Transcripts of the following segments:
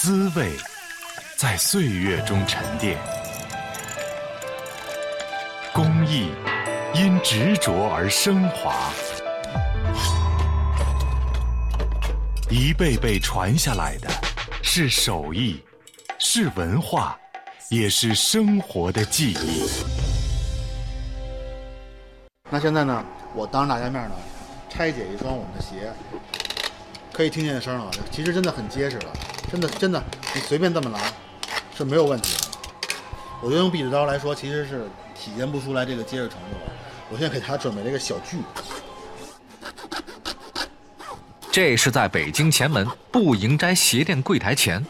滋味在岁月中沉淀，工艺因执着而升华，一辈辈传下来的是手艺，是文化，也是生活的记忆。那现在呢，我当着大家面呢，拆解一双我们的鞋，可以听见声啊，其实真的很结实了，真的真的，你随便这么拿是没有问题的。我觉得用壁纸刀来说，其实是体现不出来这个结实程度了。我现在给他准备了一个小锯，这是在北京前门步营斋鞋店柜台前，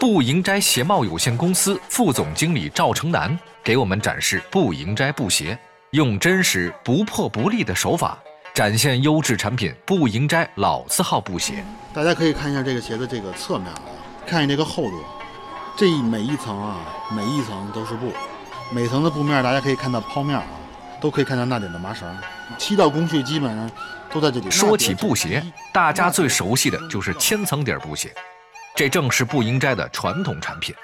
步营斋鞋帽有限公司副总经理赵成南给我们展示步营斋布鞋。用真实不破不立的手法展现优质产品不营斋老字号布鞋。大家可以看一下这个鞋的这个侧面啊，看一下这个厚度，这每一层啊，每一层都是布，每层的布面大家可以看到抛面啊，都可以看到那点的麻绳，七道工序基本上都在这里。说起布鞋，大家最熟悉的就是千层底布鞋，这正是不营摘的传统产品。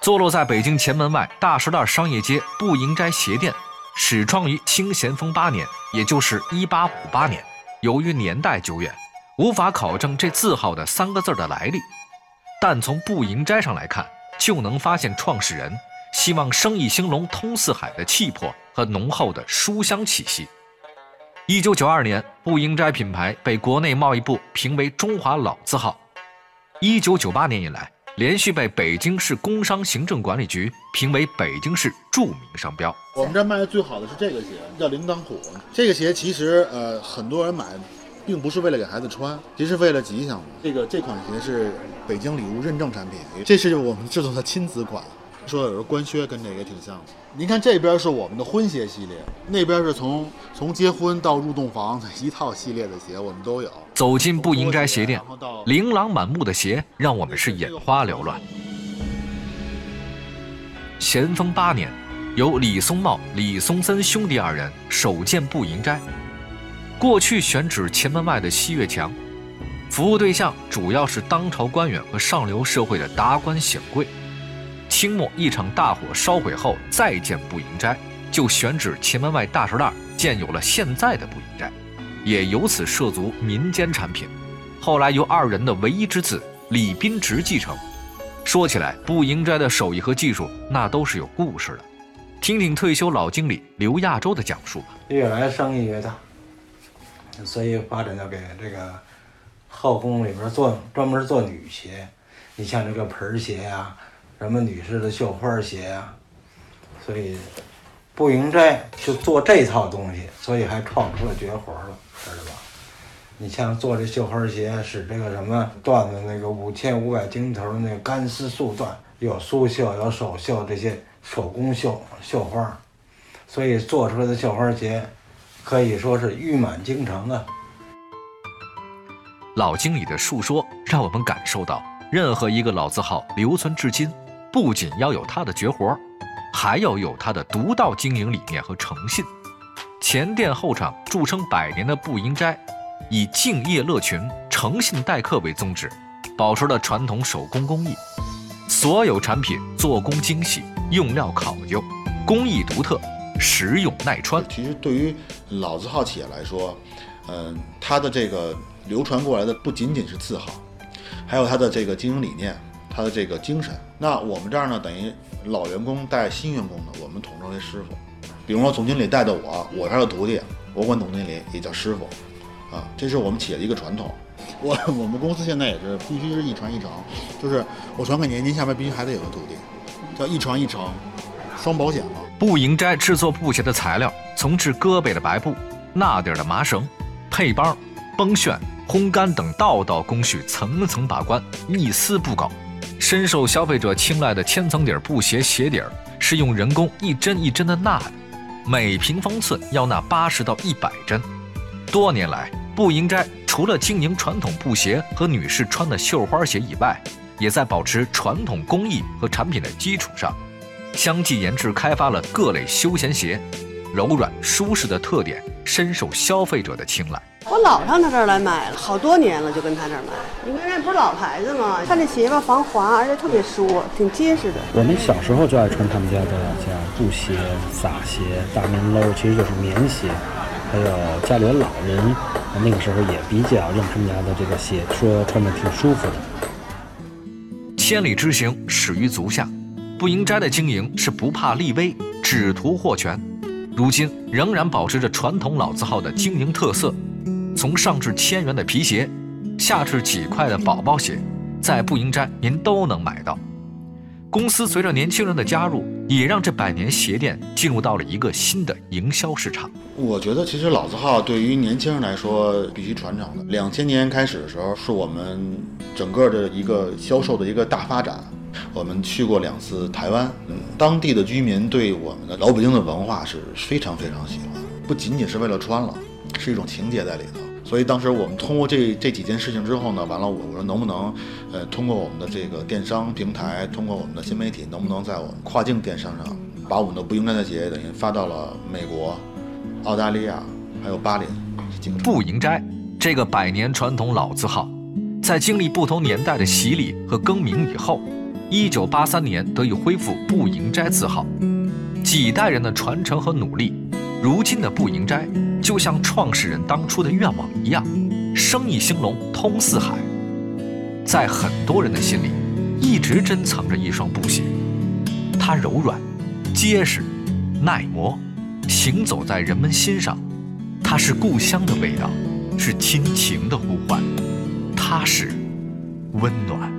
坐落在北京前门外大石栏商业街不营斋鞋店。始创于清咸丰八年，也就是一八五八年。由于年代久远，无法考证这字号的三个字的来历，但从布营斋上来看，就能发现创始人希望生意兴隆、通四海的气魄和浓厚的书香气息。一九九二年，布营斋品牌被国内贸易部评为中华老字号。一九九八年以来。连续被北京市工商行政管理局评为北京市著名商标。我们这卖的最好的是这个鞋，叫铃铛虎。这个鞋其实呃很多人买，并不是为了给孩子穿，其实为了吉祥。这个这款鞋是北京礼物认证产品，这是我们制作的亲子款。说有时候官靴跟这个也挺像的。您看这边是我们的婚鞋系列，那边是从从结婚到入洞房的一套系列的鞋，我们都有。走进步营斋鞋店，琳琅满目的鞋让我们是眼花缭乱。咸丰八年，由李松茂、李松森兄弟二人首建步营斋。过去选址前门外的西岳墙，服务对象主要是当朝官员和上流社会的达官显贵。清末一场大火烧毁后，再建步营斋，就选址前门外大石栏，建有了现在的步营斋，也由此涉足民间产品。后来由二人的唯一之子李斌直继承。说起来，步营斋的手艺和技术，那都是有故事的。听听退休老经理刘亚洲的讲述吧。越来生意越大，所以发展到给这个后宫里边做专门做女鞋，你像这个盆鞋呀。什么女士的绣花鞋啊，所以步营斋就做这套东西，所以还创出了绝活了，知道吧？你像做这绣花鞋，使这个什么缎子，那个五千五百斤头那个干丝素缎，有苏绣，有手绣，这些手工绣绣花，所以做出来的绣花鞋可以说是誉满京城啊。老经理的述说让我们感受到，任何一个老字号留存至今。不仅要有他的绝活，还要有他的独到经营理念和诚信。前店后厂著称百年的步营斋，以敬业乐群、诚信待客为宗旨，保持了传统手工工艺。所有产品做工精细，用料考究，工艺独特，实用耐穿。其实对于老字号企业来说，嗯，它的这个流传过来的不仅仅是字号，还有它的这个经营理念。他的这个精神，那我们这儿呢，等于老员工带新员工的，我们统称为师傅。比如说总经理带的我，我这儿的徒弟，我管总经理也叫师傅，啊，这是我们企业的一个传统。我我们公司现在也是必须是一传一承，就是我传给您，您下面必须还得有个徒弟，叫一传一承，双保险嘛。步营斋制作布鞋的材料，从制胳膊的白布、纳底的麻绳、配帮、绷旋、烘干等道道工序，层层把关，一丝不苟。深受消费者青睐的千层底布鞋鞋底儿是用人工一针一针的纳的，每平方寸要纳八十到一百针。多年来，步营斋除了经营传统布鞋和女士穿的绣花鞋以外，也在保持传统工艺和产品的基础上，相继研制开发了各类休闲鞋，柔软舒适的特点深受消费者的青睐。我老上他这儿来买了，好多年了，就跟他这儿买。因为那不是老牌子吗？他这鞋吧防滑，而且特别舒服，挺结实的。我们小时候就爱穿他们家的像布鞋、洒鞋、大棉褛，其实就是棉鞋。还有家里的老人，那个时候也比较用他们家的这个鞋，说穿着挺舒服的。千里之行，始于足下。不营斋的经营是不怕立威，只图获权。如今仍然保持着传统老字号的经营特色，从上至千元的皮鞋，下至几块的宝宝鞋，在步行斋您都能买到。公司随着年轻人的加入，也让这百年鞋店进入到了一个新的营销市场。我觉得其实老字号对于年轻人来说必须传承的。两千年开始的时候，是我们整个的一个销售的一个大发展。我们去过两次台湾，当地的居民对我们的老北京的文化是非常非常喜欢，不仅仅是为了穿了，是一种情节在里头。所以当时我们通过这这几件事情之后呢，完了我我说能不能，呃，通过我们的这个电商平台，通过我们的新媒体，能不能在我们跨境电商上，把我们的步营斋的鞋等于发到了美国、澳大利亚，还有巴林几个城市。步营斋这个百年传统老字号，在经历不同年代的洗礼和更名以后，一九八三年得以恢复步营斋字号。几代人的传承和努力，如今的步营斋就像创始人当初的愿望一样，生意兴隆，通四海。在很多人的心里，一直珍藏着一双布鞋，它柔软、结实、耐磨，行走在人们心上。它是故乡的味道，是亲情的呼唤，它是温暖。